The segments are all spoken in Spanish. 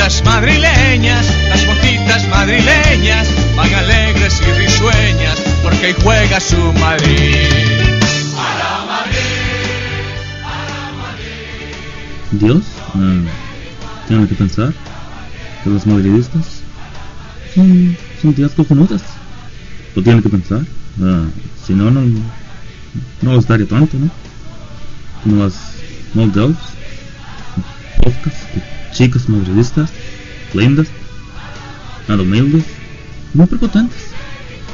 mocitas madrileñas, las mocitas madrileñas van alegres y risueñas porque ahí juega su Madrid. Dios mm, tiene que pensar que los madridistas son, son tías cojonudas. Lo tiene que pensar. Ah, si no, no, no los daría tanto, ¿no? Como las Moldovs, podcast de chicas madridistas, lindas, nada humildes, muy prepotentes.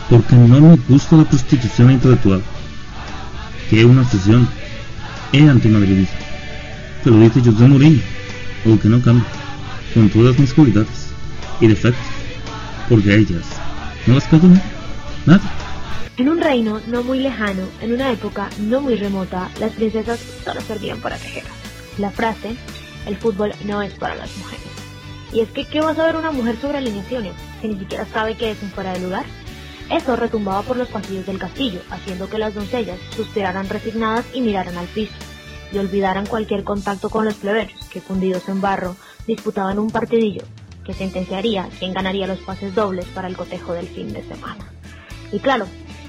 Porque no me gusta la prostitución intelectual, que es una obsesión, es antimadridista. Que lo dice José Mourinho, o que no cambia, con todas mis cualidades y defectos, porque ellas no las nada, nada. En un reino no muy lejano, en una época no muy remota, las princesas solo servían para tejer. La frase, el fútbol no es para las mujeres. Y es que, ¿qué va a saber una mujer sobre alineaciones si ni siquiera sabe que es un fuera de lugar? Eso retumbaba por los pasillos del castillo, haciendo que las doncellas suspiraran resignadas y miraran al piso, y olvidaran cualquier contacto con los plebeyos, que fundidos en barro, disputaban un partidillo, que sentenciaría quién ganaría los pases dobles para el cotejo del fin de semana. Y claro,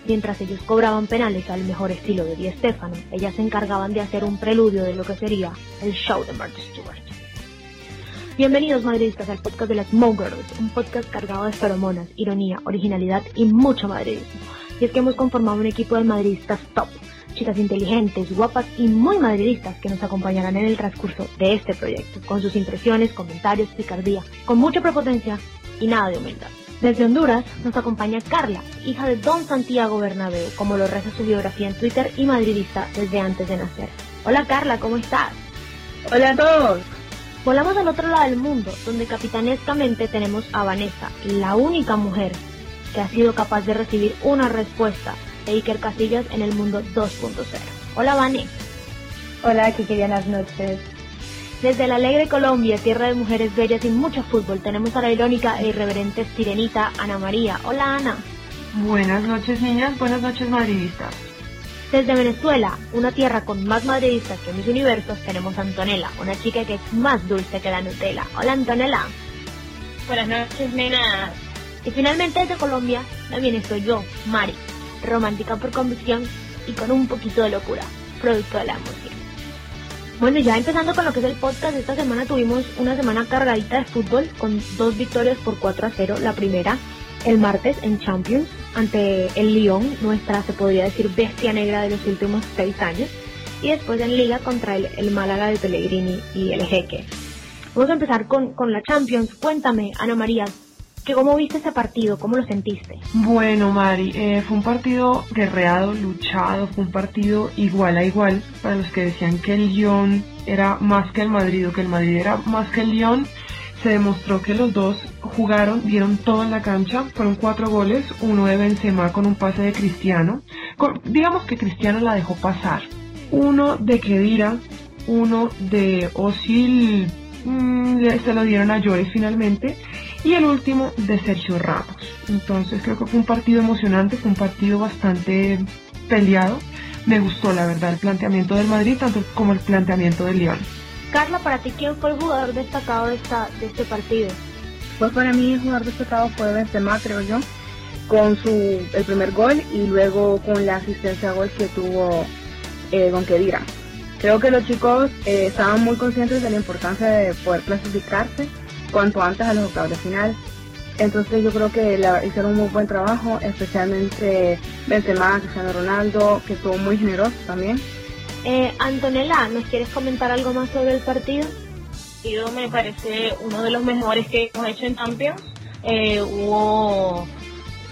mientras ellos cobraban penales al mejor estilo de Di Stefano, ellas se encargaban de hacer un preludio de lo que sería el show de Martha Stewart. Bienvenidos madridistas al podcast de las Girls, un podcast cargado de feromonas, ironía, originalidad y mucho madridismo. Y es que hemos conformado un equipo de madridistas top, chicas inteligentes, guapas y muy madridistas que nos acompañarán en el transcurso de este proyecto, con sus impresiones, comentarios, picardía, con mucha prepotencia y nada de humildad. Desde Honduras nos acompaña Carla, hija de Don Santiago Bernabéu, como lo reza su biografía en Twitter y madridista desde antes de nacer. Hola Carla, ¿cómo estás? Hola a todos. Volamos al otro lado del mundo, donde capitanescamente tenemos a Vanessa, la única mujer que ha sido capaz de recibir una respuesta de Iker Casillas en el mundo 2.0. Hola Vane. Hola, Kiki, buenas noches. Desde la alegre Colombia, tierra de mujeres bellas y mucho fútbol, tenemos a la irónica e irreverente sirenita Ana María. Hola Ana. Buenas noches niñas, buenas noches madridistas. Desde Venezuela, una tierra con más madridistas que mis universos, tenemos a Antonella, una chica que es más dulce que la Nutella. Hola Antonella. Buenas noches, nenas. Y finalmente desde Colombia, también estoy yo, Mari, romántica por convicción y con un poquito de locura, producto de la emoción. Bueno, ya empezando con lo que es el podcast, esta semana tuvimos una semana cargadita de fútbol con dos victorias por 4 a 0. La primera el martes en Champions ante el Lyon, nuestra se podría decir bestia negra de los últimos seis años. Y después en Liga contra el, el Málaga de Pellegrini y el Jeque. Vamos a empezar con, con la Champions. Cuéntame, Ana María, ¿cómo viste ese partido? ¿Cómo lo sentiste? Bueno, Mari, eh, fue un partido guerreado, luchado, fue un partido igual a igual. Para los que decían que el Lyon era más que el Madrid o que el Madrid era más que el Lyon, se demostró que los dos jugaron, dieron todo en la cancha, fueron cuatro goles, uno de Benzema con un pase de Cristiano, digamos que Cristiano la dejó pasar, uno de Kedira, uno de Osil, mm, le- se lo dieron a Lloris finalmente, y el último de Sergio Ramos. Entonces creo que fue un partido emocionante, fue un partido bastante peleado. Me gustó la verdad el planteamiento del Madrid, tanto como el planteamiento del Lyon. Carla, para ti, ¿quién fue el jugador destacado de, esta, de este partido? Pues para mí el jugador destacado fue Benzema, creo yo, con su el primer gol y luego con la asistencia a gol que tuvo eh, Don Kedira. Creo que los chicos eh, estaban muy conscientes de la importancia de poder clasificarse cuanto antes a los octavos de final. Entonces yo creo que la- hicieron un muy buen trabajo, especialmente Benzema, Cristiano Ronaldo, que estuvo muy generoso también. Eh, Antonella, ¿nos quieres comentar algo más sobre el partido? partido me parece uno de los mejores que hemos hecho en Champions. Eh, hubo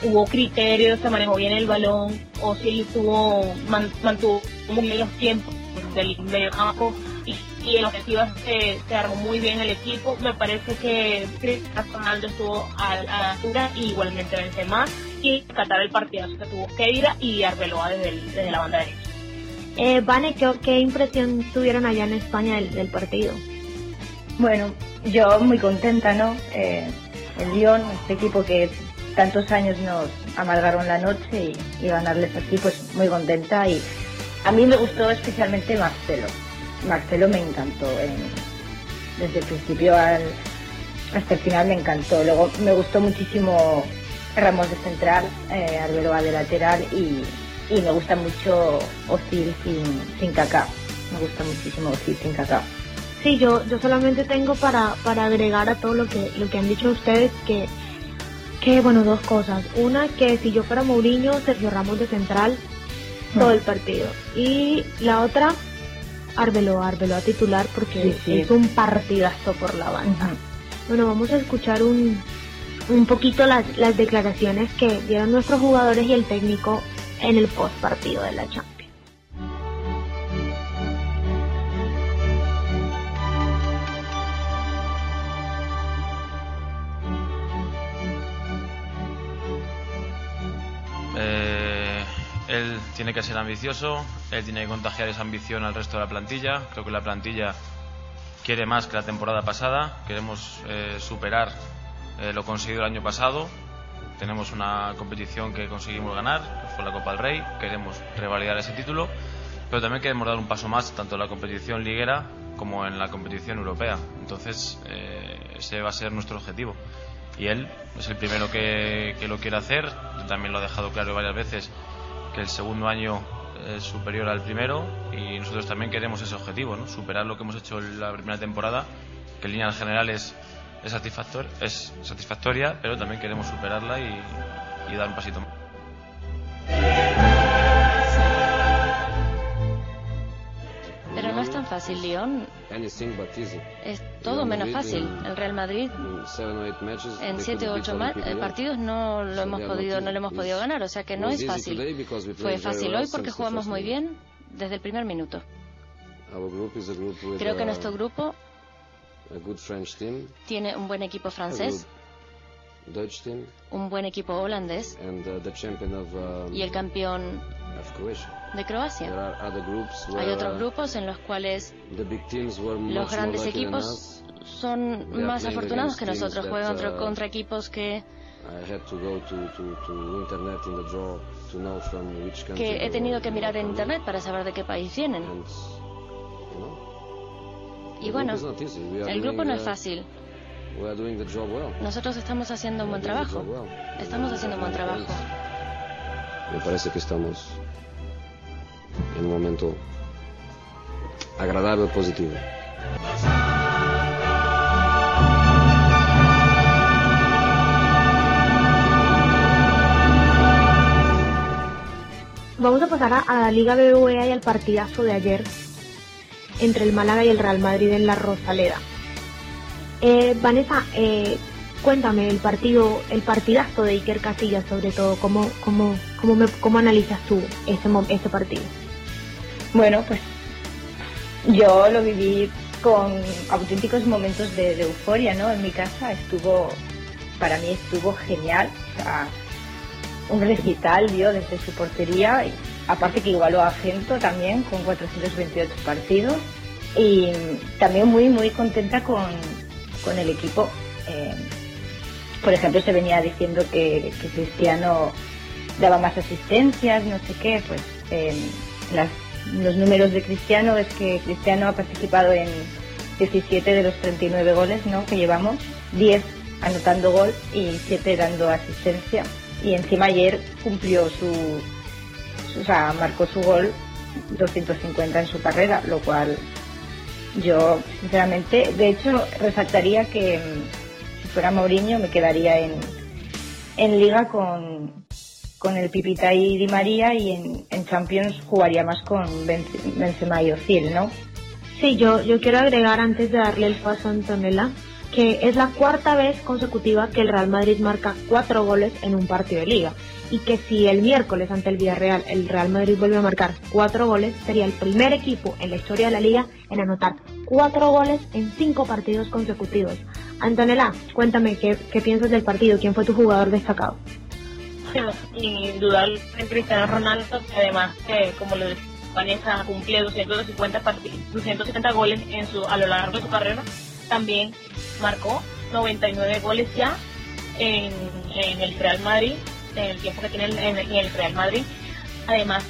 hubo criterios, se manejó bien el balón, Ozil tuvo, man- mantuvo muy bien los tiempos del medio campo y, en ofensiva se, se armó muy bien el equipo. Me parece que Cristiano Ronaldo estuvo a, a la altura y igualmente Benzema y catar el partidazo que tuvo Keira y Arbeloa desde, el- desde la banda derecha. Eh, Vane, ¿qué, qué impresión tuvieron allá en España del, del partido? Bueno, yo muy contenta, ¿no? Eh, el Lyon, este equipo que tantos años nos amargaron la noche y, y ganarles aquí, pues muy contenta. Y a mí me gustó especialmente Marcelo. Marcelo me encantó en- desde el principio al, hasta el final me encantó. Luego me gustó muchísimo Ramos de central, eh, Arbeloa de lateral y, y me gusta mucho Ozil sin, sin Kaká. Me gusta muchísimo Ozil sin Kaká. Sí, yo, yo solamente tengo para, para agregar a todo lo que, lo que han dicho ustedes que, que, bueno, dos cosas. Una, que si yo fuera Mourinho, Sergio Ramos de central todo el partido. Y la otra, Arbeloa, Arbeloa titular porque Sí, sí. es un partidazo por la banda. Bueno, vamos a escuchar un, un poquito las, las declaraciones que dieron nuestros jugadores y el técnico en el post partido de la Champions. Él tiene que ser ambicioso, él tiene que contagiar esa ambición al resto de la plantilla. Creo que la plantilla quiere más que la temporada pasada. Queremos eh, superar eh, lo conseguido el año pasado. Tenemos una competición que conseguimos ganar, que fue la Copa del Rey. Queremos revalidar ese título, pero también queremos dar un paso más tanto en la competición liguera como en la competición europea. Entonces, eh, ese va a ser nuestro objetivo y él es el primero que, que lo quiere hacer. También lo ha dejado claro varias veces que el segundo año es superior al primero y nosotros también queremos ese objetivo, ¿no? superar lo que hemos hecho en la primera temporada, que en líneas generales es, satisfactor, es satisfactoria, pero también queremos superarla y dar un pasito más. Tan fácil, Lyon. Es todo menos fácil. El Real Madrid en 7 u 8 partidos no lo hemos podido no lo hemos podido ganar, o sea que no es fácil. Fue fácil hoy porque jugamos muy bien desde el primer minuto. Creo que nuestro grupo tiene un buen equipo francés, un buen equipo holandés. Y el campeón de Croacia. Hay otros grupos en los cuales los grandes equipos son más afortunados que nosotros, juegan contra, contra equipos que que he tenido que mirar en internet para saber de qué país vienen. Y bueno, el grupo no es fácil. Nosotros estamos haciendo un buen trabajo. Estamos haciendo un buen trabajo. Me parece que estamos en un momento agradable, positivo. Vamos a pasar a, a la Liga BBVA y al partidazo de ayer entre el Málaga y el Real Madrid en la Rosaleda. Eh, Vanessa, eh, cuéntame el partido, el partidazo de Iker Casillas, sobre todo, ¿cómo, cómo, cómo, cómo analizas tú ese, ese partido? Bueno, pues yo lo viví con auténticos momentos de, de euforia, ¿no? En mi casa estuvo, para mí estuvo genial, o sea, un recital dio desde su portería, y aparte que igualó a Gento también con 428 partidos y también muy muy contenta con, con el equipo. Eh, por ejemplo, se venía diciendo que, Cristiano daba más asistencias, no sé qué, pues eh, las los números de Cristiano es que Cristiano ha participado en 17 de los 39 goles ¿no? que llevamos, 10 anotando gol y 7 dando asistencia. Y encima ayer cumplió su- o sea, marcó su gol 250 en su carrera, lo cual yo, sinceramente, de hecho, resaltaría que mm, si fuera Mourinho me quedaría en, en liga con, con el Pipita y Di María y en, en Champions jugaría más con Benz- Benzema y Ozil, ¿no? Sí, yo, yo quiero agregar antes de darle el paso a Antonella que es la cuarta vez consecutiva que el Real Madrid marca cuatro goles en un partido de liga y que si el miércoles ante el Villarreal el Real Madrid vuelve a marcar cuatro goles sería el primer equipo en la historia de la liga en anotar cuatro goles en cinco partidos consecutivos. Antonella, cuéntame qué, qué piensas del partido, quién fue tu jugador destacado. Indudablemente Cristiano Ronaldo, además, que como lo decía Vanessa, cumple 250, parti- 270 goles en su, a lo largo de su carrera. También marcó 99 goles ya en, en el Real Madrid, en el tiempo que tiene en, el Real Madrid. Además,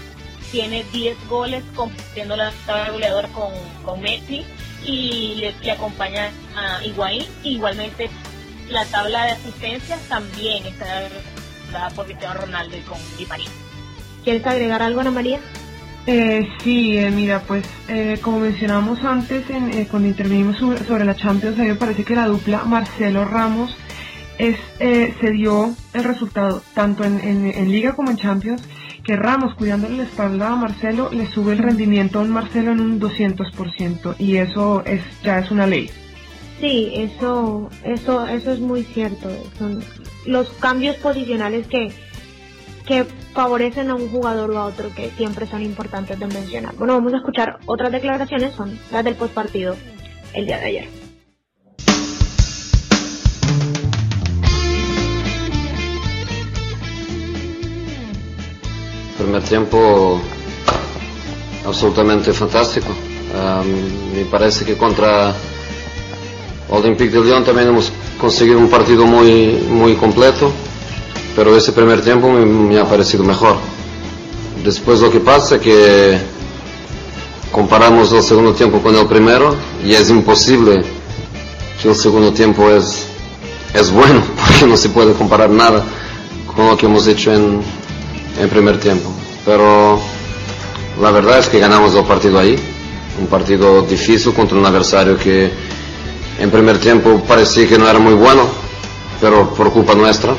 tiene 10 goles compartiendo la tabla de goleador con, con Messi y le, acompaña a Higuaín. Igualmente la tabla de asistencias también está dada por Cristiano Ronaldo y con María. ¿Quieres agregar algo, Ana María? Eh, sí, eh, mira, pues eh, como mencionamos antes en, eh, cuando intervinimos sobre, la Champions, a mí me parece que la dupla Marcelo Ramos es, se dio el resultado tanto en, en, Liga como en Champions, que Ramos cuidándole la espalda a Marcelo le sube el rendimiento a un Marcelo en un 200% y eso es ya es una ley. Sí, eso, eso, eso es muy cierto. Son los cambios posicionales que, que favorecen a un jugador o a otro que siempre son importantes de mencionar. Bueno, vamos a escuchar otras declaraciones, son las del postpartido el día de ayer. Primer tiempo absolutamente fantástico. me parece que contra Olympique de Lyon también hemos conseguido un partido muy, muy completo pero ese primer tiempo me, ha parecido mejor. Después lo que pasa es que comparamos el segundo tiempo con el primero y es imposible que el segundo tiempo es, es bueno, porque no se puede comparar nada con lo que hemos hecho en, en primer tiempo. Pero la verdad es que ganamos el partido ahí, un partido difícil contra un adversario que en primer tiempo parecía que no era muy bueno, pero por culpa nuestra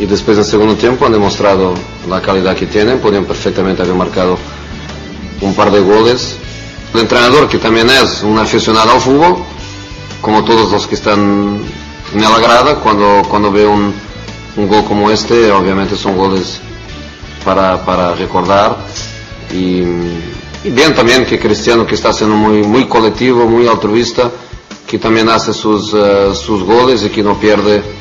y después en segundo tiempo han demostrado la calidad que tienen, podían perfectamente haber marcado un par de goles. El entrenador, que también es un aficionado al fútbol, como todos los que están en la grada, cuando, cuando ve un, un gol como este, obviamente son goles para, para recordar. Y, y, bien también que Cristiano, que está siendo muy, muy colectivo, muy altruista, que también hace sus, uh, sus goles y que no pierde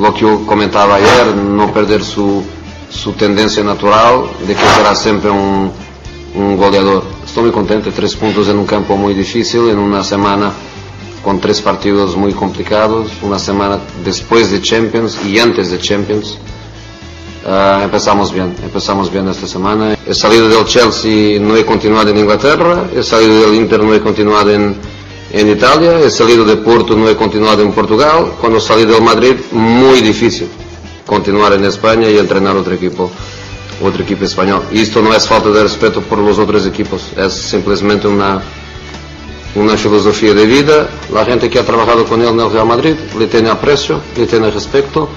lo que yo comentaba ayer, no perder su, su tendencia natural de que será siempre un, un goleador. Estoy muy contento, tres puntos en un campo muy difícil, en una semana con tres partidos muy complicados, una semana después de Champions y antes de Champions. Uh, empezamos bien, empezamos bien esta semana. He salido del Chelsea, no he continuado en Inglaterra, he salido del Inter, no he continuado en, en Italia, he salido de Porto, no he continuado en Portugal, cuando salí del Madrid, muy difícil continuar en España y entrenar otro equipo, otro equipo español. Y esto no es falta de respeto por los otros equipos, es simplemente una, una filosofía de vida. La gente que ha trabajado con él en el Real Madrid le tiene aprecio, le tiene respeto,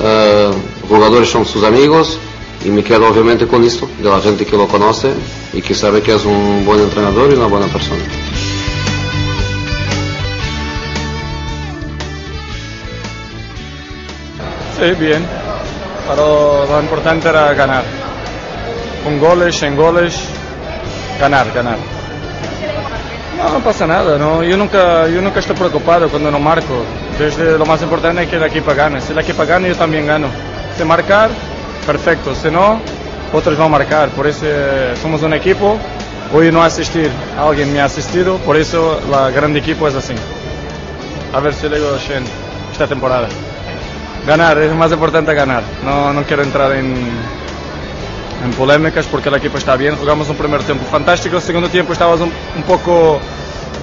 uh, jugadores son sus amigos y me quedo obviamente con esto, de la gente que lo conoce y que sabe que es un buen entrenador y una buena persona. Sí, bien. Pero lo importante era ganar. Con goles, en goles, ganar, ganar. No, no pasa nada, no. Yo nunca, yo nunca estoy preocupado cuando no marco. Desde lo más importante es que el equipo gane. Si el equipo gana, yo también gano. Si marcar, perfecto. Si no, otros van a marcar. Por eso eh, somos un equipo. Hoy no asistir, alguien me ha asistido, por eso la grande equipo es así. A ver si le digo esta temporada. Ganar, es más importante ganar. No, no quiero entrar en, en polémicas porque el equipo está bien. Jugamos un primer tiempo fantástico, el segundo tiempo estábamos un, un poco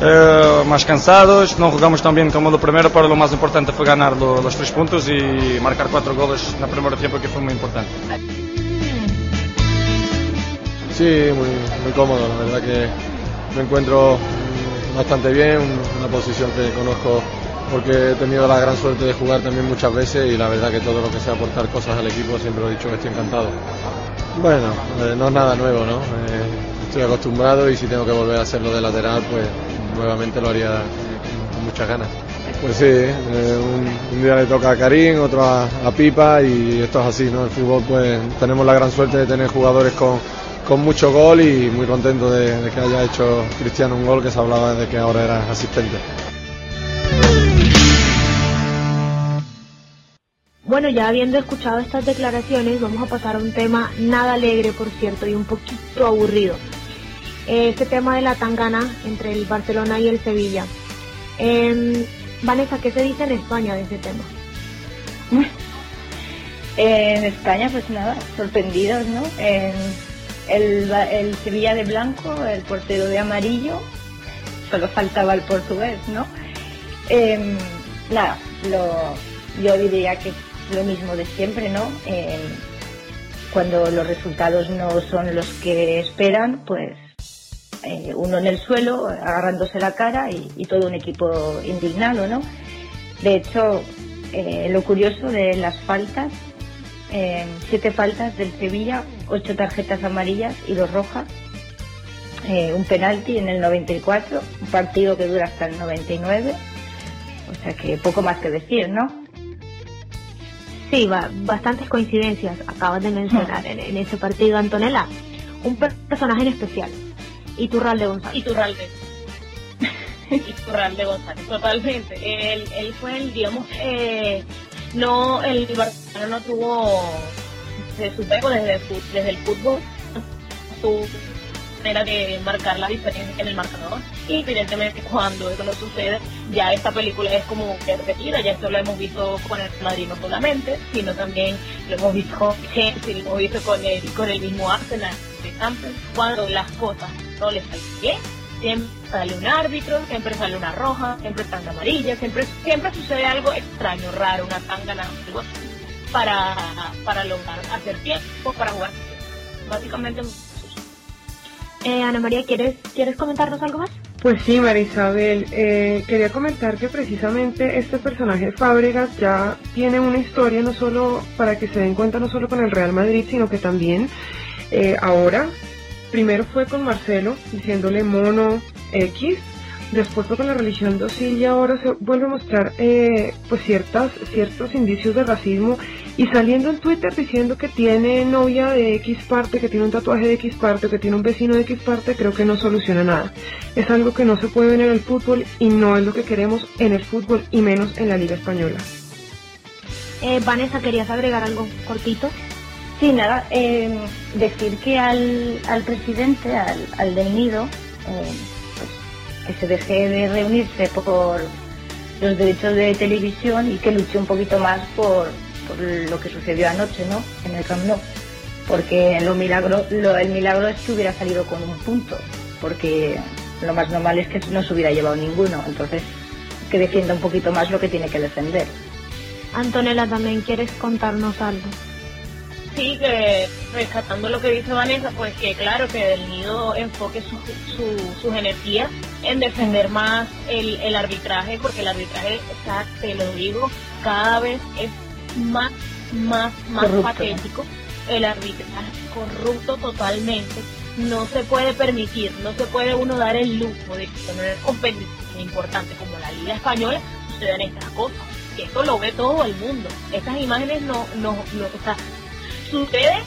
eh, más cansados, no jugamos tan bien como el primero, pero lo más importante fue ganar lo, los tres puntos y marcar cuatro goles en el primer tiempo que fue muy importante. Sí, muy, muy cómodo, la verdad que me encuentro bastante bien, una posición que conozco porque he tenido la gran suerte de jugar también muchas veces y la verdad que todo lo que sea aportar cosas al equipo siempre lo he dicho que estoy encantado. Bueno, eh, no es nada nuevo, ¿no? Eh, estoy acostumbrado y si tengo que volver a hacerlo de lateral, pues nuevamente lo haría con muchas ganas. Pues sí, eh, un, día le toca a Karim, otro a, Pipa y esto es así, ¿no? El fútbol pues tenemos la gran suerte de tener jugadores con, con mucho gol y muy contento de, de que haya hecho Cristiano un gol que se hablaba de que ahora era asistente. Bueno, ya habiendo escuchado estas declaraciones, vamos a pasar a un tema nada alegre, por cierto, y un poquito aburrido. Este tema de la tangana entre el Barcelona y el Sevilla. Eh, Vanessa, ¿qué se dice en España de ese tema? En España, pues nada, sorprendidos, ¿no? el, el Sevilla de blanco, el portero de amarillo, solo faltaba el portugués, ¿no? Em, nada, lo, yo diría que lo mismo de siempre, ¿no? Em, cuando los resultados no son los que esperan, pues eh, uno en el suelo, agarrándose la cara y, todo un equipo indignado, ¿no? De hecho, eh, lo curioso de las faltas, siete faltas del Sevilla, ocho tarjetas amarillas y dos rojas, eh, un penalti en el 94, un partido que dura hasta el 99, o sea que poco más que decir, ¿no? Sí, va, bastantes coincidencias acabas de mencionar en, ese partido, Antonella. Un personaje en especial, Iturralde González. Iturralde. Iturralde González, totalmente. Él, él fue el, digamos, eh, no, el Barcelona no tuvo de su pego desde, desde el fútbol, su manera de marcar la diferencia en el marcador. Y evidentemente cuando eso no sucede, ya esta película es como que repetida, ya esto lo hemos visto con el Madrid no solamente, sino también lo hemos visto con lo hemos visto con el, con el mismo Arsenal de Champions, cuando las cosas no les salen bien, siempre sale un árbitro, siempre sale una roja, siempre tanga amarilla, siempre, siempre sucede algo extraño, raro, una tanga, algo para, para lograr hacer tiempo, para jugar. Básicamente eh, Ana María, ¿quieres, ¿quieres comentarnos algo más? Pues sí, María Isabel, eh, quería comentar que precisamente este personaje Fábregas ya tiene una historia no solo para que se den cuenta no solo con el Real Madrid, sino que también eh, ahora, primero fue con Marcelo diciéndole mono X, después con la religión dócil y ahora se vuelve a mostrar eh, pues ciertas, ciertos indicios de racismo y saliendo en Twitter diciendo que tiene novia de X parte, que tiene un tatuaje de X parte, que tiene un vecino de X parte, creo que no soluciona nada. Es algo que no se puede ver en el fútbol y no es lo que queremos en el fútbol y menos en la Liga Española. Eh, Vanessa, ¿querías agregar algo cortito? Sí, nada, eh, decir que al, al presidente, al, al del nido, eh, que se deje de reunirse por los derechos de televisión y que luche un poquito más por, lo que sucedió anoche, ¿no? En el Camp Nou. Porque lo milagro, el milagro es que hubiera salido con un punto, porque lo más normal es que no se hubiera llevado ninguno. Entonces, que defienda un poquito más lo que tiene que defender. Antonella, ¿también quieres contarnos algo? Sí, que rescatando lo que dice Vanessa, pues que claro, que el nido enfoque su, sus energías en defender más el, arbitraje, porque el arbitraje, o te lo digo, cada vez es más, más, más patético. El arbitraje corrupto totalmente. No se puede permitir, no se puede uno dar el lujo de que una competición importante como la Liga Española sucedan estas cosas. Esto lo ve todo el mundo. Estas imágenes no, no, no o sea, sucede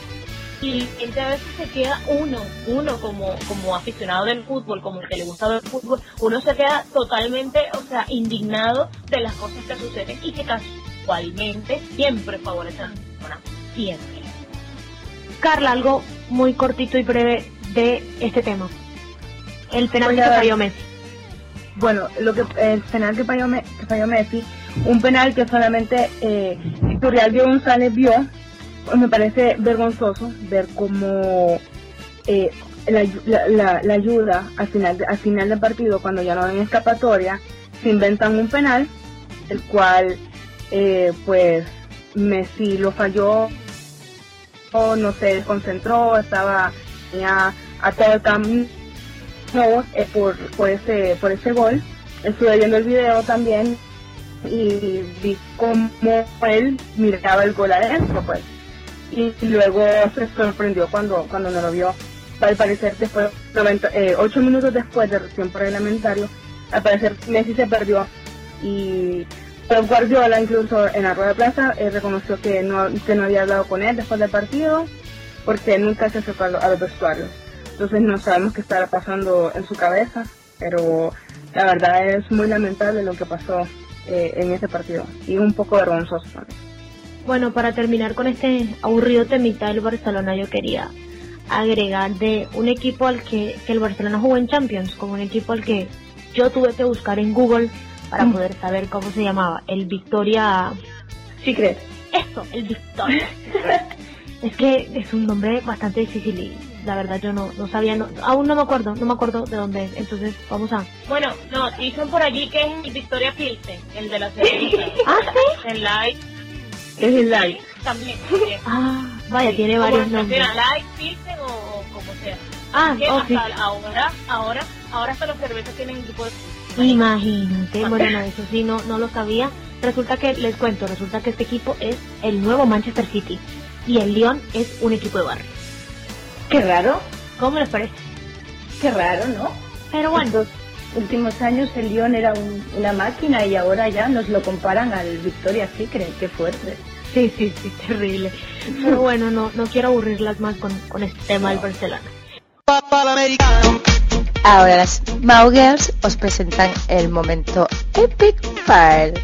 y gente a veces se queda uno, uno como, como aficionado del fútbol, como el que le gusta ver fútbol, uno se queda totalmente, o sea, indignado de las cosas que suceden y que casualmente siempre favorecen a siempre. Carla, algo muy cortito y breve de este tema. El penal que falló Messi. Bueno, lo que el penal que falló, que falló Messi, un penal que solamente eh, Turrial González vio me parece vergonzoso ver cómo eh, la, ayuda al final, al final del partido, cuando ya no hay escapatoria, se inventan un penal, el cual eh, pues Messi lo falló, o no se concentró, estaba ya a todo el camino eh, por, por, ese, por ese gol. Estuve viendo el video también y vi cómo él miraba el gol adentro, pues y luego se sorprendió cuando, cuando no lo vio. Al parecer, después, 90, eh, 8 minutos después del tiempo reglamentario, al parecer Messi se perdió y Pep Guardiola incluso en la rueda de plaza eh, reconoció que no, que no había hablado con él después del partido porque nunca se acercó a los vestuarios. Entonces no sabemos qué estará pasando en su cabeza, pero la verdad es muy lamentable lo que pasó eh, en ese partido y un poco vergonzoso también. Bueno, para terminar con este aburrido temita del Barcelona, yo quería agregar de un equipo al que, el Barcelona jugó en Champions, como un equipo al que yo tuve que buscar en Google para mm. poder saber cómo se llamaba, el Victoria Secret. Eso, el Victoria es que es un nombre bastante difícil y la verdad yo no, no sabía, aún no me acuerdo, no me acuerdo de dónde es. Entonces vamos a... Bueno, no, dicen por allí que es el Victoria Pilsen, el de la serie. ¿Ah, sí? El Light. Es el Light. También. Ah, vaya, tiene varios nombres. Light, Pilsen o, como sea. Ah, sí. ahora, ahora, ahora hasta los cervezas tienen un tipo de... Imagínate, bueno, no, eso sí, no, no lo sabía. Resulta que, les cuento, resulta que este equipo es el nuevo Manchester City y el Lyon es un equipo de barrio. Qué raro. ¿Cómo les parece? Qué raro, ¿no? Pero bueno. Los últimos años el Lyon era una máquina y ahora ya nos lo comparan al Victoria creen qué fuerte. Sí, sí, sí, terrible. Pero bueno, no, no quiero aburrirlas más con, con este tema del Barcelona. Ahora las Mau Girls os presentan el momento Epic File.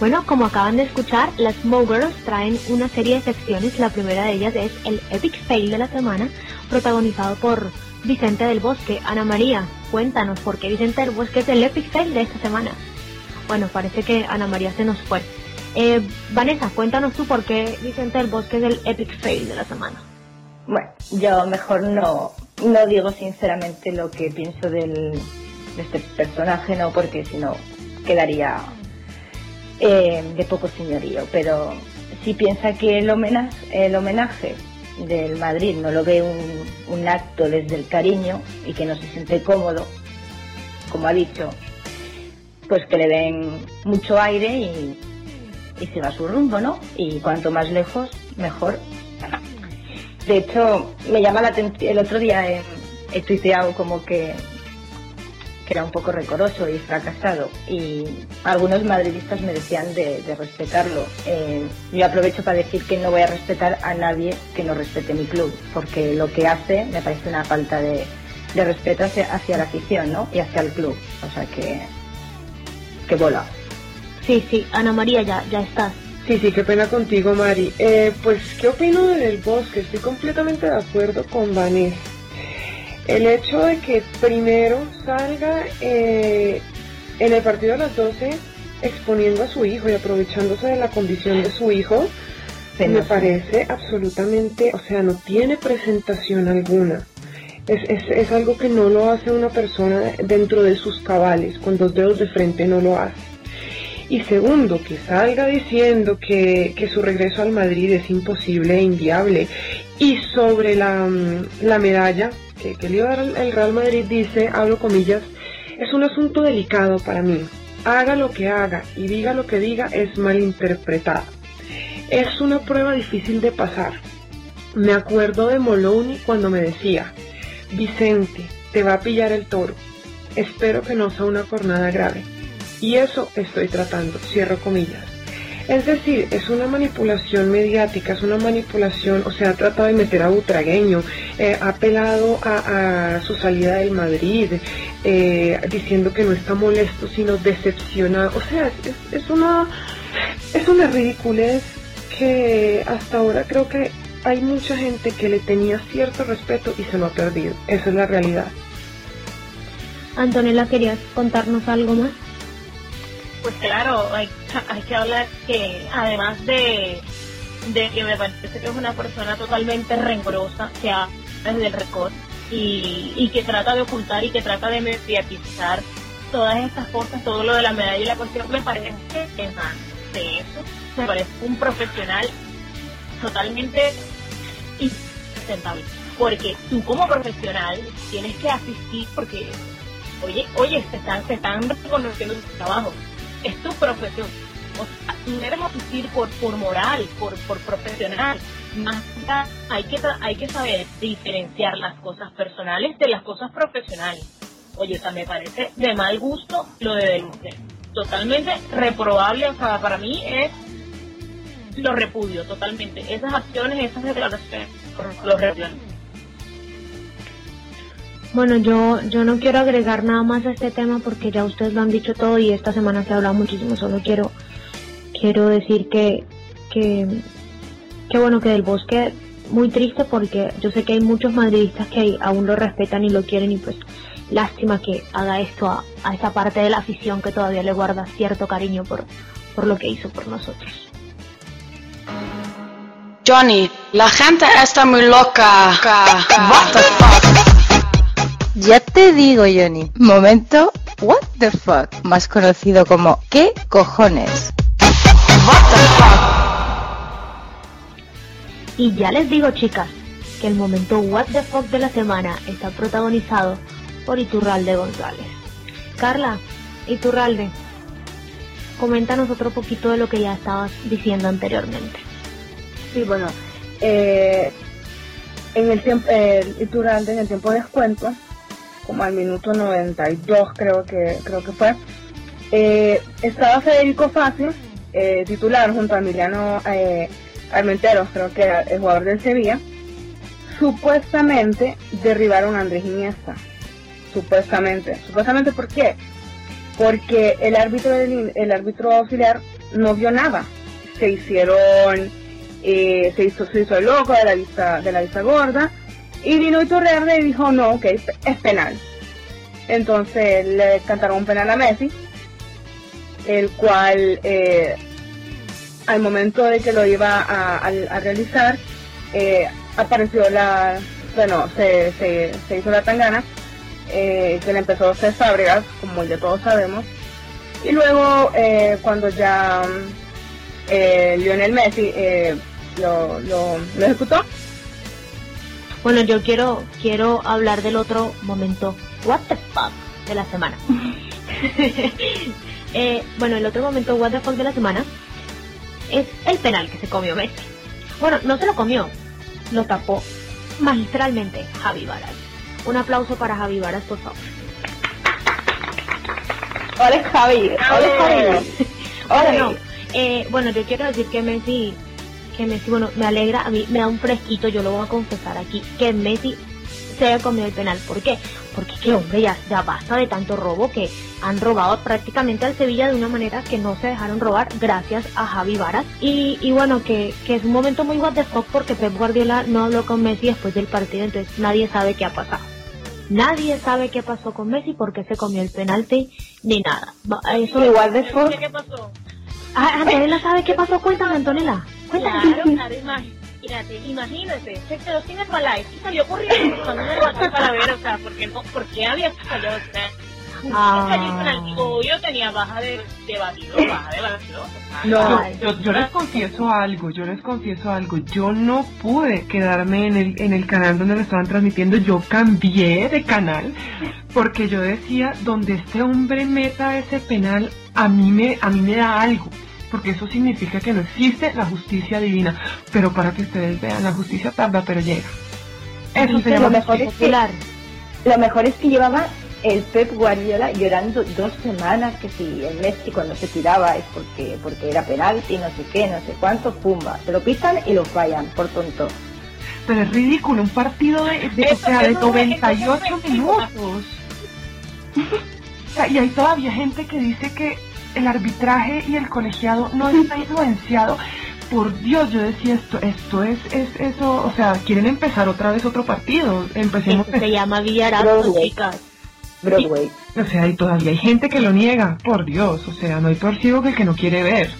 Bueno, como acaban de escuchar, las Girls traen una serie de secciones. La primera de ellas es el Epic Fail de la semana, protagonizado por Vicente del Bosque. Ana María, cuéntanos por qué Vicente del Bosque es el Epic Fail de esta semana. Bueno, parece que Ana María se nos fue. Eh, Vanessa, cuéntanos tú por qué Vicente del Bosque es el Epic Fail de la semana. Bueno, yo mejor no, no digo sinceramente lo que pienso del, de este personaje, no, porque si no quedaría eh, de poco señorío, pero si piensa que el homenaje, el homenaje del Madrid no lo ve un, un acto desde el cariño y que no se siente cómodo, como ha dicho, pues que le den mucho aire y, se va su rumbo, ¿no? Y cuanto más lejos, mejor. De hecho, me llama la atención, el otro día he, he tuiteado como que que era un poco recoroso y fracasado y algunos madridistas me decían de, respetarlo. Eh, yo aprovecho para decir que no voy a respetar a nadie que no respete mi club, porque lo que hace me parece una falta de, respeto hacia, la afición ¿no? y hacia el club. O sea que, que bola. Sí, sí, Ana María, ya, ya estás. Sí, sí, qué pena contigo, Mari. Eh, pues, ¿qué opino del bosque? Estoy completamente de acuerdo con Vanessa el hecho de que primero salga eh, en el partido a las 12 exponiendo a su hijo y aprovechándose de la condición de su hijo, me parece absolutamente, o sea, no tiene presentación alguna. Es, es, es, algo que no lo hace una persona dentro de sus cabales, con dos dedos de frente no lo hace. Y segundo, que salga diciendo que, que su regreso al Madrid es imposible e inviable. Y sobre la, la medalla, que, el Real Madrid dice, hablo comillas, es un asunto delicado para mí. Haga lo que haga y diga lo que diga es malinterpretada. Es una prueba difícil de pasar. Me acuerdo de Moloney cuando me decía, Vicente, te va a pillar el toro. Espero que no sea una jornada grave. Y eso estoy tratando, cierro comillas. Es decir, es una manipulación mediática, es una manipulación, o sea, trata de meter a Butragueño, eh, ha apelado a, su salida del Madrid, eh, diciendo que no está molesto, sino decepcionado. O sea, es, una, es una ridiculez que hasta ahora creo que hay mucha gente que le tenía cierto respeto y se lo ha perdido. Esa es la realidad. Antonella, ¿querías contarnos algo más? Pues claro, hay, que hablar que además de, de que me parece que es una persona totalmente rencorosa, que habla desde el récord y, y que trata de ocultar y que trata de mediatizar todas estas cosas, todo lo de la medalla y la cuestión, me parece que de eso, me parece un profesional totalmente insustentable. Porque tú como profesional tienes que asistir porque, oye, oye, se están, se están reconociendo tu trabajo es tu profesión. O sea, no debemos asistir por, por moral, por, por profesional. Más hay que, hay que saber diferenciar las cosas personales de las cosas profesionales. Oye, o me parece de mal gusto lo de denunciar. Totalmente reprobable, o sea, para mí es lo repudio totalmente. Esas acciones, esas declaraciones, lo repudio. Bueno, yo, yo no quiero agregar nada más a este tema porque ya ustedes lo han dicho todo y esta semana se ha hablado muchísimo. Solo quiero, quiero decir que, que, que bueno, que del bosque muy triste porque yo sé que hay muchos madridistas que aún lo respetan y lo quieren y pues lástima que haga esto a, a esa parte de la afición que todavía le guarda cierto cariño por, por lo que hizo por nosotros. Johnny, la gente está muy loca. What the? Ya te digo, Johnny. Momento, what the fuck, más conocido como ¿qué cojones? What the fuck. Y ya les digo, chicas, que el momento what the fuck de la semana está protagonizado por Iturralde González. Carla, Iturralde, coméntanos otro poquito de lo que ya estabas diciendo anteriormente. Sí, bueno, eh, en el tiempo, eh, durante en el tiempo de descuento, como al minuto 92 creo que creo que fue, eh, estaba Federico Fácil, eh, titular junto a Emiliano Armenteros, creo que era el jugador del Sevilla, supuestamente derribaron a Andrés Iniesta. Supuestamente. Supuestamente, ¿por qué? Porque el árbitro, el árbitro auxiliar no vio nada. Se hicieron eh, se, hizo, se hizo el loco de la vista, de la vista gorda, y vino Iturralde y dijo, no, ok, es penal. Entonces le cantaron un penal a Messi, el cual eh, al momento de que lo iba a, realizar, eh, apareció la, bueno, se, se, hizo la tangana, que le empezó a hacer fábricas, como ya todos sabemos, y luego cuando ya Lionel Messi lo, lo, ejecutó. Bueno, yo quiero quiero hablar del otro momento, what the fuck, de la semana. Eh, bueno, el otro momento, what the fuck de la semana, es el penal que se comió Messi. Bueno, no se lo comió, lo tapó magistralmente Javi Varas. Un aplauso para Javi Varas, por favor. Hola Javi, hola Javi. Hola, no. Eh, bueno, yo quiero decir que Messi que Messi, bueno, me alegra, a mí me da un fresquito, yo lo voy a confesar aquí, que Messi se haya comido el penal. ¿Por qué? Porque que hombre, ya, ya basta de tanto robo que han robado prácticamente al Sevilla de una manera que no se dejaron robar gracias a Javi Varas. Y, y bueno, que, que, es un momento muy what the fuck porque Pep Guardiola no habló con Messi después del partido, entonces nadie sabe qué ha pasado. Nadie sabe qué pasó con Messi, por qué se comió el penalti, ni nada. Eso, de ¿Qué pasó? Ah, Antonella sabe qué pasó, cuéntame Antonella. Claro, claro, imagínate, imagínate, se quedó sin live y salió corriendo buscando el para ver, o sea, porque no, porque había salido, o sea, Ah. yo tenía baja de, de batido, baja de batido. No, yo, yo, les confieso algo, yo les confieso algo, yo no pude quedarme en el, en el canal donde lo estaban transmitiendo, yo cambié de canal porque yo decía, donde este hombre meta ese penal, a mí me, a mí me da algo porque eso significa que no existe la justicia divina. Pero para que ustedes vean, la justicia tarda, pero llega. Eso se llama lo mejor es que, Lo mejor es que llevaba el Pep Guardiola llorando dos semanas que si el Messi cuando se tiraba es porque porque era penalti, no sé qué, no sé cuánto, pumba, se lo pisan y lo fallan por tonto. Pero es ridículo, un partido de, de, o sea, de 98 minutos. y hay todavía gente que dice que el arbitraje y el colegiado no está influenciado. Por Dios, yo decía esto, esto es, es eso, o sea, quieren empezar otra vez otro partido. Empecemos. se llama Villarreal, chicas. Broadway. o sea, y todavía hay gente que lo niega, por Dios, o sea, no hay peor ciego que el que no quiere ver.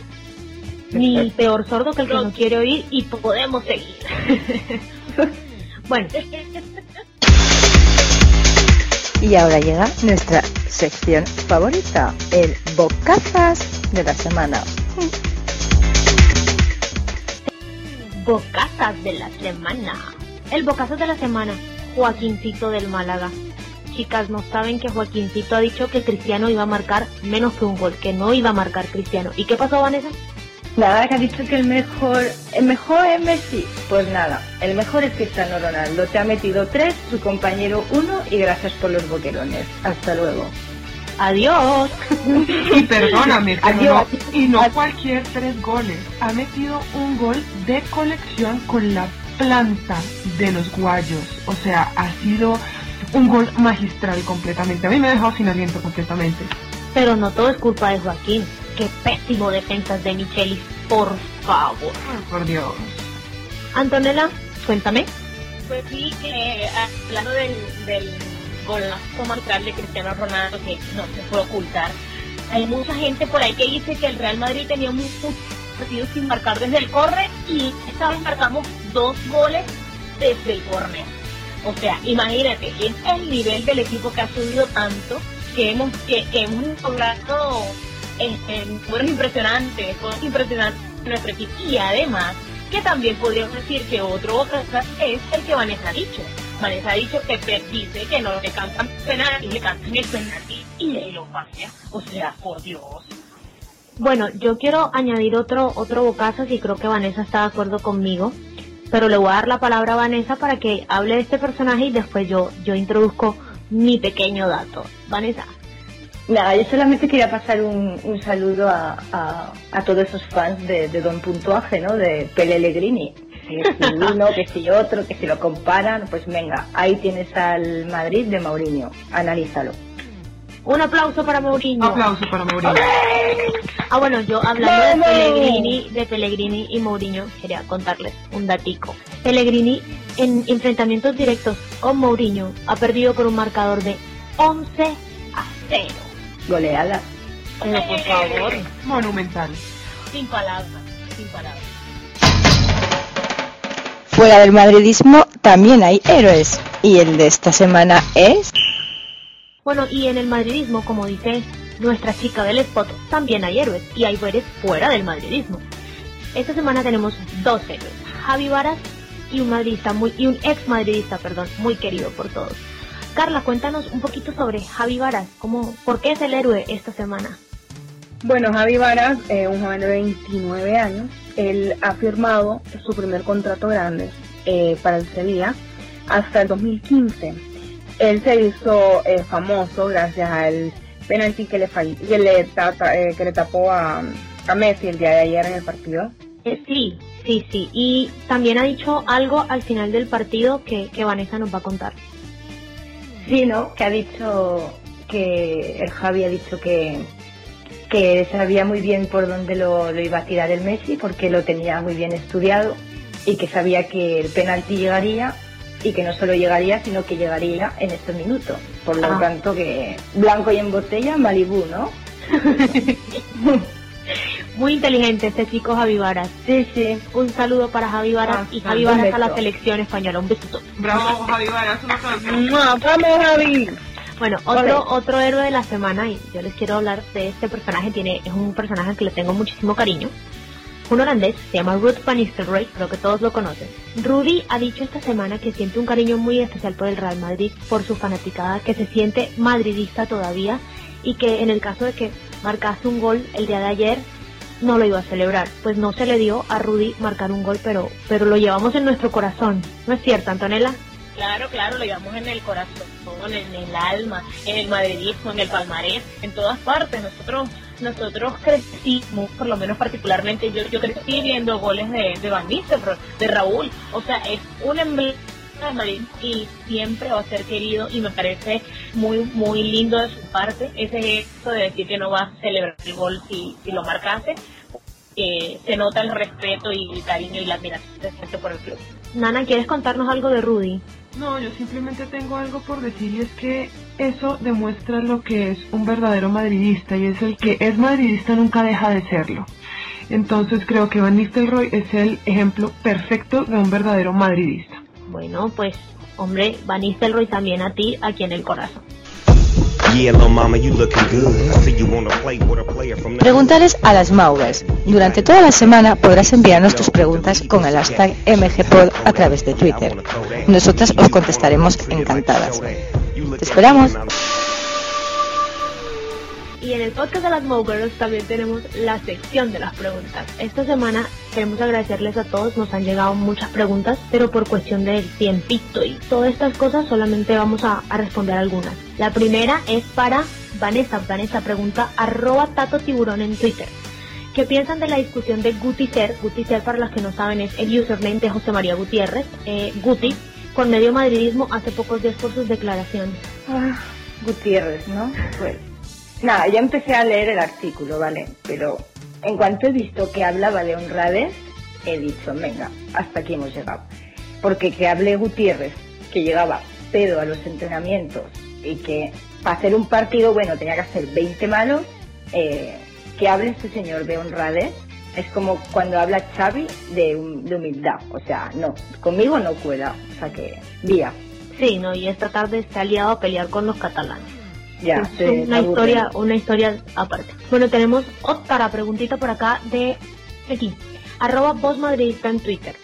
Ni peor sordo que el que no quiere oír y podemos seguir. bueno. Y ahora llega nuestra sección favorita, el bocazas de la semana. Bocazas de la semana. El bocazas de la semana, Joaquincito del Málaga. Chicas, no saben que Joaquincito ha dicho que Cristiano iba a marcar menos que un gol, que no iba a marcar Cristiano. ¿Y qué pasó, Vanessa? Nada, que ha dicho que el mejor, el mejor es Messi. Pues nada, el mejor es Cristiano Ronaldo. Te ha metido tres, su compañero uno y gracias por los boquerones. Hasta luego. Adiós. y perdóname, Adiós. y no cualquier tres goles. Ha metido un gol de colección con la planta de los guayos. O sea, ha sido un gol magistral completamente. A mí me ha dejado sin aliento completamente. Pero no todo es culpa de Joaquín. Qué pésimo defensas de Michelis, por favor. por Dios. Antonella, cuéntame. Pues sí, que hablando del, del golazo magistral de Cristiano Ronaldo, que no se puede ocultar, hay mucha gente por ahí que dice que el Real Madrid tenía partido sin marcar desde el corre y esta vez marcamos dos goles desde el corner. O sea, imagínate, es el nivel del equipo que ha subido tanto que hemos que, hemos logrado este, números impresionantes, cosas impresionantes nuestro equipo. Y además, que también podríamos decir que otro otro es el que Vanessa ha dicho. Vanessa ha dicho que dice que no le cantan penal y le cantan el penal y lo falla. O sea, por Dios. Bueno, yo quiero añadir otro otro bocazo y creo que Vanessa está de acuerdo conmigo, pero le voy a dar la palabra a Vanessa para que hable de este personaje y después yo yo introduzco mi pequeño dato. Vanessa. Nada, yo solamente quería pasar un, saludo a, a, todos esos fans de, Don Puntuaje, ¿no? De Pellegrini. Que si uno, que si otro, que si lo comparan, pues venga, ahí tienes al Madrid de Mourinho, analízalo. Un aplauso para Mourinho. aplauso para Mourinho. Ah, bueno, yo hablando de Pellegrini, de Pellegrini y Mourinho, quería contarles un datico. Pellegrini en enfrentamientos directos con Mourinho ha perdido por un marcador de 11 a 0 goleada. Pero por favor, monumental. Sin palabras, sin palabras. Fuera del madridismo también hay héroes. Y el de esta semana es... Bueno, y en el madridismo, como dice nuestra chica del spot, también hay héroes. Y hay héroes fuera del madridismo. Esta semana tenemos dos héroes. Javi Varas y un madridista muy, y un ex madridista, perdón, muy querido por todos. Carla, cuéntanos un poquito sobre Javi Varas, ¿cómo, ¿por qué es el héroe esta semana? Bueno, Javi Varas, eh, un joven de 29 años, él ha firmado su primer contrato grande eh, para el Sevilla hasta el 2015. Él se hizo eh, famoso gracias al penalti que le, que le, que le tapó a, a, Messi el día de ayer en el partido. sí, sí, sí. Y también ha dicho algo al final del partido que, que Vanessa nos va a contar. Sí, ¿no? Que ha dicho que el Javi ha dicho que, que sabía muy bien por dónde lo, iba a tirar el Messi porque lo tenía muy bien estudiado y que sabía que el penalti llegaría y que no solo llegaría, sino que llegaría en estos minutos. Por lo ah. tanto, que blanco y en botella, Malibú, ¿no? Muy inteligente este chico Javi Varas. Sí, sí. Un saludo para Javi Varas ah, y Javi Varas a la selección española. Un besito. Bravo, Javi Varas. ¡Vamos, Javi! Bueno, otro, otro héroe de la semana, y yo les quiero hablar de este personaje, tiene, es un personaje al que le tengo muchísimo cariño. Un holandés, se llama Ruth Van Nistelrooy, creo que todos lo conocen. Rudy ha dicho esta semana que siente un cariño muy especial por el Real Madrid, por su fanaticada, que se siente madridista todavía y que en el caso de que marcase un gol el día de ayer, no lo iba a celebrar, pues no se le dio a Rudy marcar un gol, pero, pero lo llevamos en nuestro corazón. ¿No es cierto, Antonella? Claro, claro, lo llevamos en el corazón, en el alma, en el madridismo, en el palmarés, en todas partes. Nosotros nosotros crecimos, por lo menos particularmente yo, yo crecí viendo goles de, de Van Nistelrooy, de Raúl. O sea, es un emblema y siempre va a ser querido y me parece muy muy lindo de su parte ese gesto de decir que no va a celebrar el gol si, si lo marcase eh, se nota el respeto y el cariño y la admiración por el club. Nana, ¿quieres contarnos algo de Rudy? No, yo simplemente tengo algo por decir y es que eso demuestra lo que es un verdadero madridista y es el que es madridista nunca deja de serlo. Entonces creo que Van Nistelrooy es el ejemplo perfecto de un verdadero madridista. Bueno, pues, hombre, Van Nistelrooy también a ti, aquí en el corazón. Preguntarles a las Maugas. Durante toda la semana podrás enviarnos tus preguntas con el hashtag MGPod a través de Twitter. Nosotras os contestaremos encantadas. Te esperamos. Y en el podcast de las Mowgirls también tenemos la sección de las preguntas. Esta semana queremos agradecerles a todos, nos han llegado muchas preguntas, pero por cuestión del tiempito y todas estas cosas solamente vamos a, responder algunas. La primera es para Vanessa. Vanessa pregunta arroba tato tiburón en Twitter. ¿Qué piensan de la discusión de Guticer? Guticer, para los que no saben, es el username de José María Gutiérrez. Eh, Guti, con medio madridismo, hace pocos días por sus declaraciones. Ah, Gutiérrez, ¿no? Pues Nada, ya empecé a leer el artículo, ¿vale? Pero en cuanto he visto que hablaba de honradez, he dicho, venga, hasta aquí hemos llegado. Porque que hable Gutiérrez, que llegaba pedo a los entrenamientos y que para hacer un partido bueno tenía que hacer 20 malos, eh, que hable este señor de honradez, es como cuando habla Xavi de, humildad, o sea, no, conmigo no cuela, o sea que, vía. Sí, no, y esta tarde se ha liado a pelear con los catalanes. Ya, es una historia, una historia aparte. Bueno, tenemos otra preguntita por acá de aquí, arroba voz madridista en Twitter.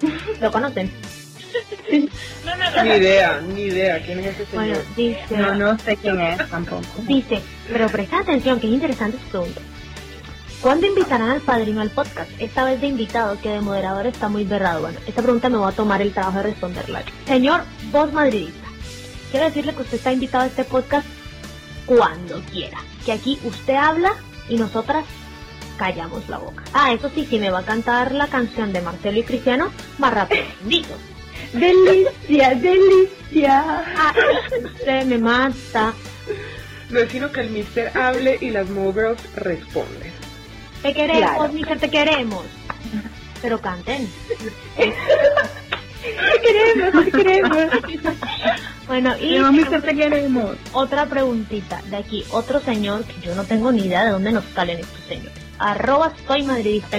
¿Lo conocen? Ni idea, ni idea. ¿Quién es ese señor? Bueno, dice... No, no sé quién es tampoco. Dice, pero presta atención, que es interesante su pregunta. ¿Cuándo invitarán al padrino al podcast? Esta vez de invitado, que de moderador está muy berrado. Bueno, esta pregunta me voy a tomar el trabajo de responderla. Señor voz madridista, quiero decirle que usted está invitado a este podcast cuando quiera. Que aquí usted habla y nosotras callamos la boca. Ah, eso sí, si me va a cantar la canción de Marcelo y Cristiano, más rápido. Delicia, delicia. Se me mata. No es sino que el mister hable y las Girls responden. Te queremos, mister, te queremos. Pero canten. te queremos, te queremos. Bueno, y mister, te queremos. otra preguntita de aquí. Otro señor que yo no tengo ni idea de dónde nos salen estos señores. Arroba soy madridista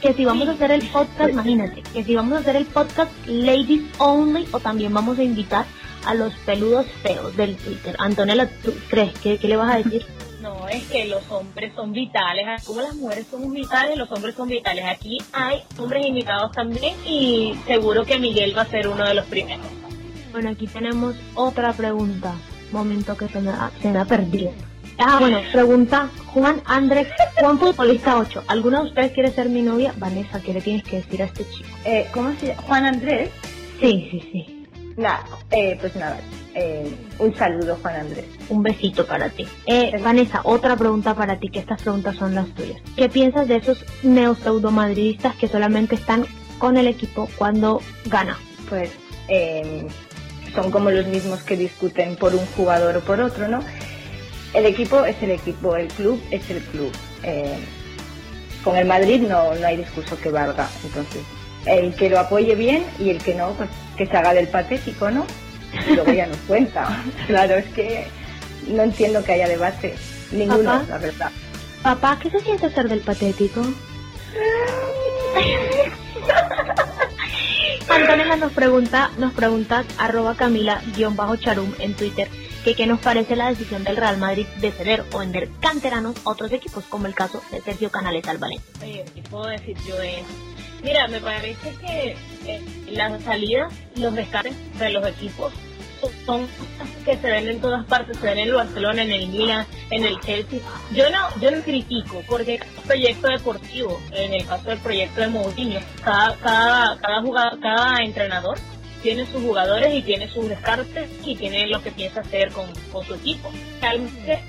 que si vamos a hacer el podcast, imagínate, que si vamos a hacer el podcast Ladies Only o también vamos a invitar a los peludos feos del Twitter. Antonella, ¿tú crees? ¿Qué, qué le vas a decir? No, es que los hombres son vitales, como las mujeres son vitales, los hombres son vitales. Aquí hay hombres invitados también y seguro que Miguel va a ser uno de los primeros. Bueno, aquí tenemos otra pregunta. Momento que se me ha, se me ha perdido. Ah, bueno, pregunta Juan Andrés, Juan Futbolista 8. ¿Alguno de ustedes quiere ser mi novia? Vanessa, ¿qué le tienes que decir a este chico? Eh, ¿Cómo se llama? ¿Juan Andrés? Sí, sí, sí. Nada, eh, pues nada, eh, un saludo Juan Andrés. Un besito para ti. Eh, Vanessa, otra pregunta para ti, que estas preguntas son las tuyas. ¿Qué piensas de esos neo-pseudo-madridistas que solamente están con el equipo cuando gana? Pues eh, son como los mismos que discuten por un jugador o por otro, ¿no? el equipo es el equipo, el club es el club. Eh, con el Madrid no, no hay discurso que valga. Entonces, el que lo apoye bien y el que no, pues que se haga del patético, ¿no? Y luego ya nos cuenta. claro, es que no entiendo que haya debate. Ninguno, la verdad. Papá, ¿qué se siente ser del patético? Antonella nos pregunta, nos pregunta arroba Camila-charum en Twitter que qué nos parece la decisión del Real Madrid de ceder o vender canteranos a otros equipos, como el caso de Sergio Canales al Valencia. Oye, ¿qué puedo decir yo de Mira, me parece que las salidas, los rescates de los equipos son que se ven en todas partes, se ven en el Barcelona, en el Milan, en el Chelsea. Yo no, yo no critico porque proyecto deportivo, en el caso del proyecto de Mourinho, cada, cada, cada jugador, cada entrenador tiene sus jugadores y tiene sus descartes y tiene lo que piensa hacer con, su equipo. Realmente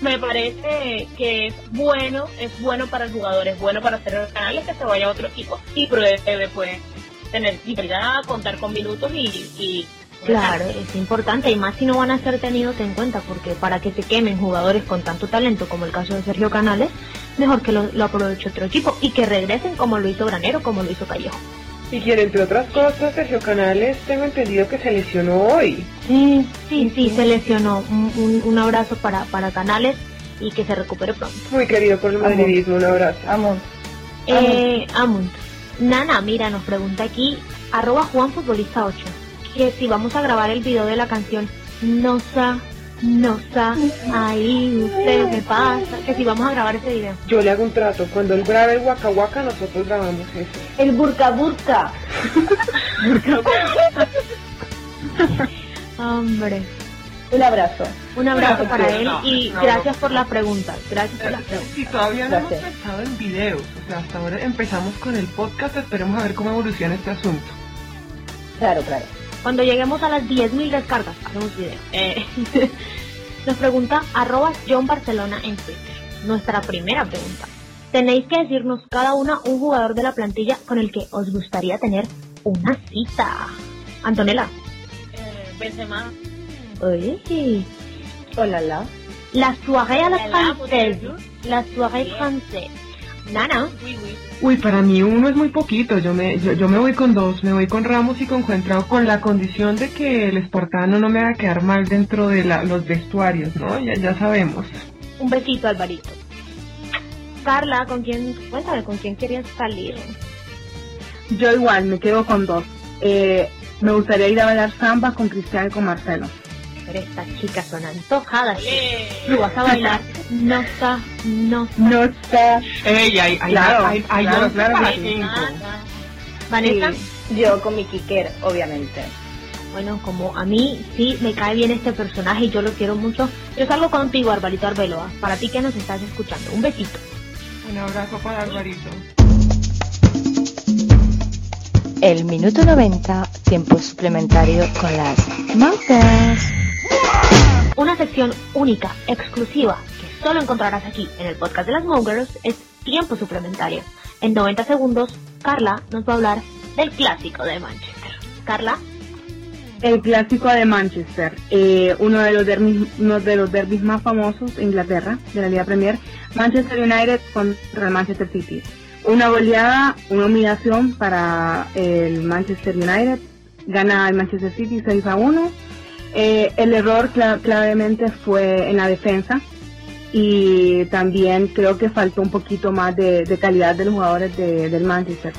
me parece que es bueno, es bueno para el jugador, es bueno para hacer los canales que se vaya a otro equipo y pruebe pues tener libertad, contar con minutos y, Claro, es importante y más si no van a ser tenidos en cuenta porque para que se quemen jugadores con tanto talento como el caso de Sergio Canales, mejor que lo, lo aproveche otro equipo y que regresen como lo hizo Granero, como lo hizo Callejo. Y quien, entre otras cosas, Sergio Canales, tengo entendido que se lesionó hoy. Sí, sí, sí, se lesionó. Un, abrazo para, para Canales y que se recupere pronto. Muy querido por el madridismo, un abrazo. Amund. Eh, Amund. Nana, mira, nos pregunta aquí, arroba Juan Futbolista 8, que si vamos a grabar el video de la canción Nosa no sabe, ahí usted me pasa, que si vamos a grabar ese video. Yo le hago un trato, cuando él grabe el Waka Waka, nosotros grabamos eso. El Burka Burka. Hombre. Un abrazo. Un abrazo para él y gracias por la pregunta. Gracias por la pregunta. Y todavía no hemos pensado en videos. O sea, hasta ahora empezamos con el podcast. Esperemos a ver cómo evoluciona este asunto. Claro, claro. Cuando lleguemos a las 10.000 descargas, hacemos video. Eh, nos pregunta arroba John Barcelona en Twitter. Nuestra primera pregunta. Tenéis que decirnos cada una un jugador de la plantilla con el que os gustaría tener una cita. Antonella. Eh, Benzema. Uy. Hola, la. La soirée à la française. La soirée française. Nana. Uy, para mí uno es muy poquito. Yo me, yo, me voy con dos. Me voy con Ramos y con Cuentrao con la condición de que el espartano no me haga quedar mal dentro de la, los vestuarios, ¿no? Ya, ya sabemos. Un besito, Alvarito. Carla, ¿con quién, cuéntame, con quién querías salir? Yo igual, me quedo con dos. Eh, me gustaría ir a bailar samba con Cristian y con Marcelo. Pero estas chicas son antojadas. Tú vas a bailar. No está, no No está. Ey, hay, hay, Claro, hay, hay claro, claro sí. cinco. Vanessa. Yo con mi Kiker, obviamente. Bueno, como a mí sí me cae bien este personaje y yo lo quiero mucho, yo salgo contigo, Arbalito Arbeloa. Para ti que nos estás escuchando, un besito. Un abrazo para Alvarito. El minuto 90, tiempo suplementario con las Mouters. Una sección única, exclusiva, que solo encontrarás aquí en el podcast de las Mongers es tiempo suplementario. En 90 segundos, Carla nos va a hablar del clásico de Manchester. Carla, El clásico de Manchester, eh, uno de los derbis, uno de los derbis más famosos de Inglaterra, de la Liga Premier, Manchester United contra el Manchester City. Una goleada, una humillación para el Manchester United, gana el Manchester City 6 a 1. Eh, el error cla- clavemente fue en la defensa y también creo que faltó un poquito más de, de calidad de los jugadores de- del Manchester.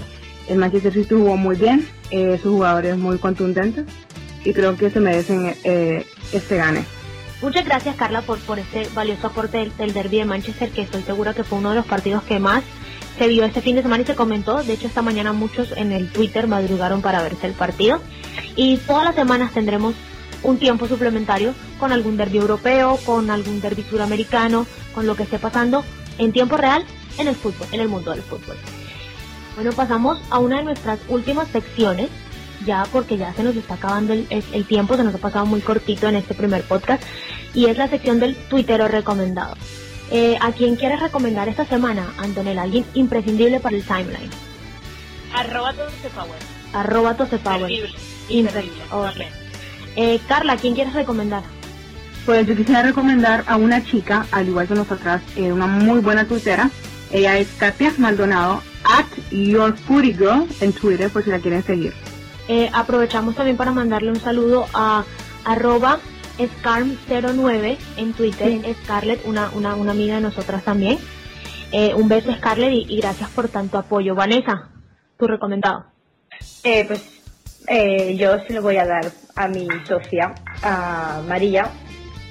El Manchester City jugó muy bien, eh, sus jugadores muy contundentes y creo que se merecen eh, este gane. muchas gracias Carla por, por este valioso aporte del, del derby de Manchester, que estoy segura que fue uno de los partidos que más se vio este fin de semana y se comentó. De hecho, esta mañana muchos en el Twitter madrugaron para verse el partido. Y todas las semanas tendremos un tiempo suplementario con algún derby europeo, con algún derby suramericano, con lo que esté pasando en tiempo real en el fútbol, en el mundo del fútbol. Bueno, pasamos a una de nuestras últimas secciones, ya porque ya se nos está acabando el, el- tiempo, se nos ha pasado muy cortito en este primer podcast, y es la sección del Twittero recomendado. Eh, ¿A quién quieres recomendar esta semana, Antonella? Alguien imprescindible para el timeline. Arroba todo se power. Arroba Tosepower. Ok. Eh, Carla, ¿quién quieres recomendar? Pues yo quisiera recomendar a una chica, al igual que nosotras, eh, una muy buena tuitera. Ella es Katia Maldonado, at Your Footy Girl en Twitter, por si la quieren seguir. Eh, aprovechamos también para mandarle un saludo a arroba Scarm09 en Twitter, Scarlett, una, una, una amiga de nosotras también. Eh, un beso Scarlett y, y gracias por tanto apoyo. Vanessa, tu recomendado. Eh, pues eh, yo se lo voy a dar a mi socia, a María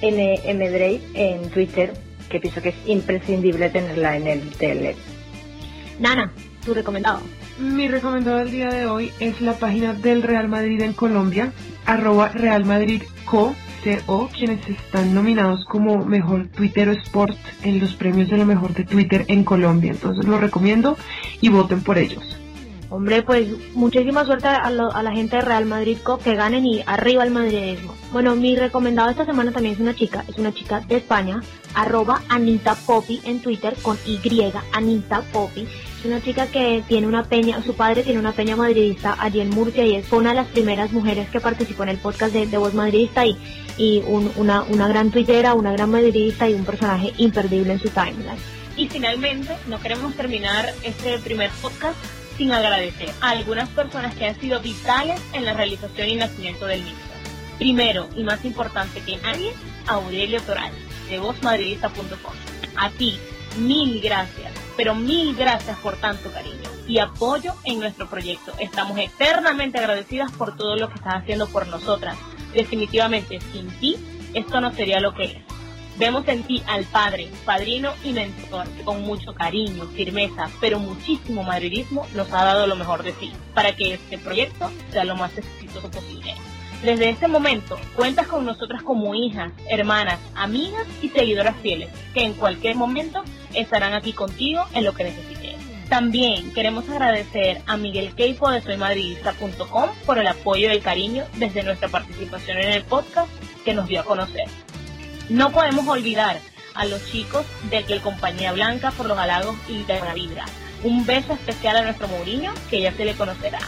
NM Drake en Twitter, que pienso que es imprescindible tenerla en el tele. Nana, tu recomendado. Mi recomendado del día de hoy es la página del Real Madrid en Colombia, arroba Real Madrid Co, CO, quienes están nominados como mejor Twitter Sport en los premios de lo mejor de Twitter en Colombia. Entonces lo recomiendo y voten por ellos. Hombre, pues muchísima suerte a, lo- a la gente de Real Madrid que ganen y arriba el madridismo. Bueno, mi recomendado esta semana también es una chica, es una chica de España, arroba Anita Poppy en Twitter con Y, Anita Poppy. Una chica que tiene una peña, su padre tiene una peña madridista allí en Murcia y es una de las primeras mujeres que participó en el podcast de, de Voz Madridista y, y un- una, una gran tuitera, una gran madridista y un personaje imperdible en su timeline. Y finalmente, no queremos terminar este primer podcast sin agradecer a algunas personas que han sido vitales en la realización y nacimiento del mismo. Primero y más importante que nadie, Aurelio Toral, de vozmadridista.com. A ti, mil gracias, pero mil gracias por tanto cariño y apoyo en nuestro proyecto. Estamos eternamente agradecidas por todo lo que estás haciendo por nosotras. Definitivamente, sin ti, esto no sería lo que es. Vemos en ti al padre, padrino y mentor que con mucho cariño, firmeza, pero muchísimo madridismo nos ha dado lo mejor de sí para que este proyecto sea lo más exitoso posible. Desde este momento cuentas con nosotras como hijas, hermanas, amigas y seguidoras fieles que en cualquier momento estarán aquí contigo en lo que necesites. También queremos agradecer a Miguel Queipo de soymadridista.com por el apoyo y el cariño desde nuestra participación en el podcast que nos dio a conocer. No podemos olvidar a los chicos de El Compañía Blanca por los halagos y de la vibra. Un beso especial a nuestro Mourinho, que ya se le conocerá.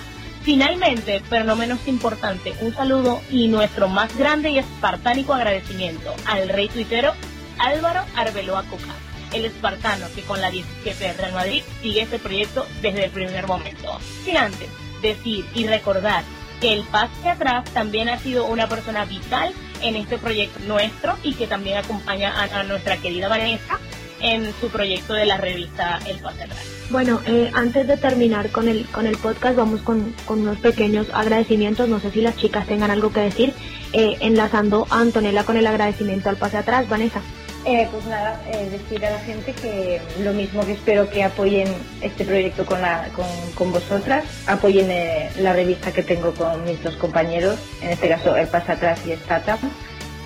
Finalmente, pero no menos importante, un saludo y nuestro más grande y espartánico agradecimiento al rey tuitero Álvaro Arbeloa Coca, el espartano que con la 17 de Real Madrid sigue este proyecto desde el primer momento. Sin antes decir y recordar que el pase atrás también ha sido una persona vital en este proyecto nuestro y que también acompaña a, a nuestra querida Vanessa en su proyecto de la revista El Pase Bueno, eh, antes de terminar con el, con el podcast, vamos con, con, unos pequeños agradecimientos. No sé si las chicas tengan algo que decir, eh, enlazando a Antonella con el agradecimiento al pase atrás. Vanessa. Eh, pues nada, eh, decir a la gente que lo mismo que espero que apoyen este proyecto con, la, con, con vosotras, apoyen eh, la revista que tengo con mis dos compañeros, en este caso El Pasa Atrás y Stata.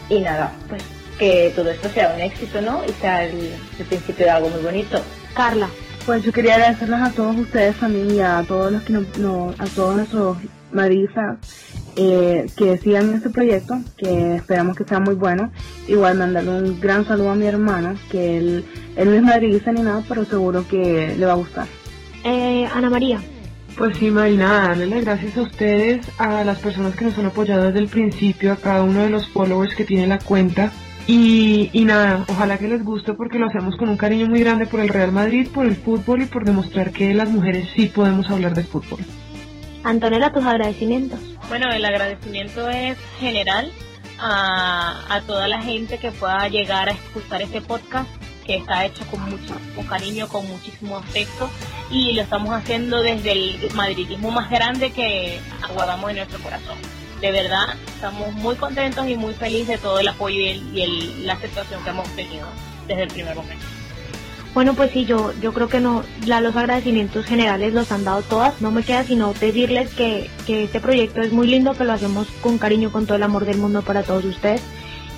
Y nada, pues que todo esto sea un éxito, ¿no? Y sea el, principio de algo muy bonito. Carla. Pues yo quería agradecerles a todos ustedes también y a todos los que no, a todos nuestros madridistas eh, que sigan este proyecto, que esperamos que sea muy bueno. Igual mandarle un gran saludo a mi hermano, que él, él no es madridista ni nada, pero seguro que le va a gustar. Eh, Ana María. Pues sí, Marina, darle las gracias a ustedes, a las personas que nos han apoyado desde el principio, a cada uno de los followers que tiene la cuenta. Y, y nada, ojalá que les guste porque lo hacemos con un cariño muy grande por el Real Madrid, por el fútbol y por demostrar que las mujeres sí podemos hablar de fútbol. Antonella, tus agradecimientos. Bueno, el agradecimiento es general a, toda la gente que pueda llegar a escuchar este podcast que está hecho con mucho cariño, con muchísimo afecto y lo estamos haciendo desde el madridismo más grande que aguardamos en nuestro corazón. De verdad, estamos muy contentos y muy felices de todo el apoyo y, la aceptación que hemos tenido desde el primer momento. Bueno, pues sí, yo, yo creo que no, los agradecimientos generales los han dado todas. No me queda sino decirles que, que este proyecto es muy lindo, que lo hacemos con cariño, con todo el amor del mundo para todos ustedes.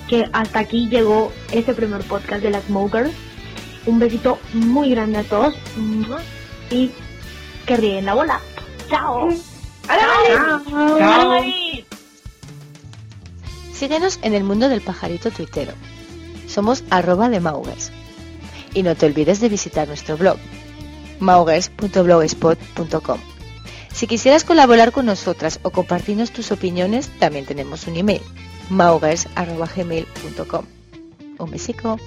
Que hasta aquí llegó este primer podcast de las Smokers. Un besito muy grande a todos y que ríen la bola. ¡Chao! ¡Chao! Síguenos en el mundo del pajarito tuitero. Somos arroba de Maugers y no te olvides de visitar nuestro blog maugers.blogspot.com. Si quisieras colaborar con nosotras o compartirnos tus opiniones, también tenemos un email maugers.gmail.com. Un besico.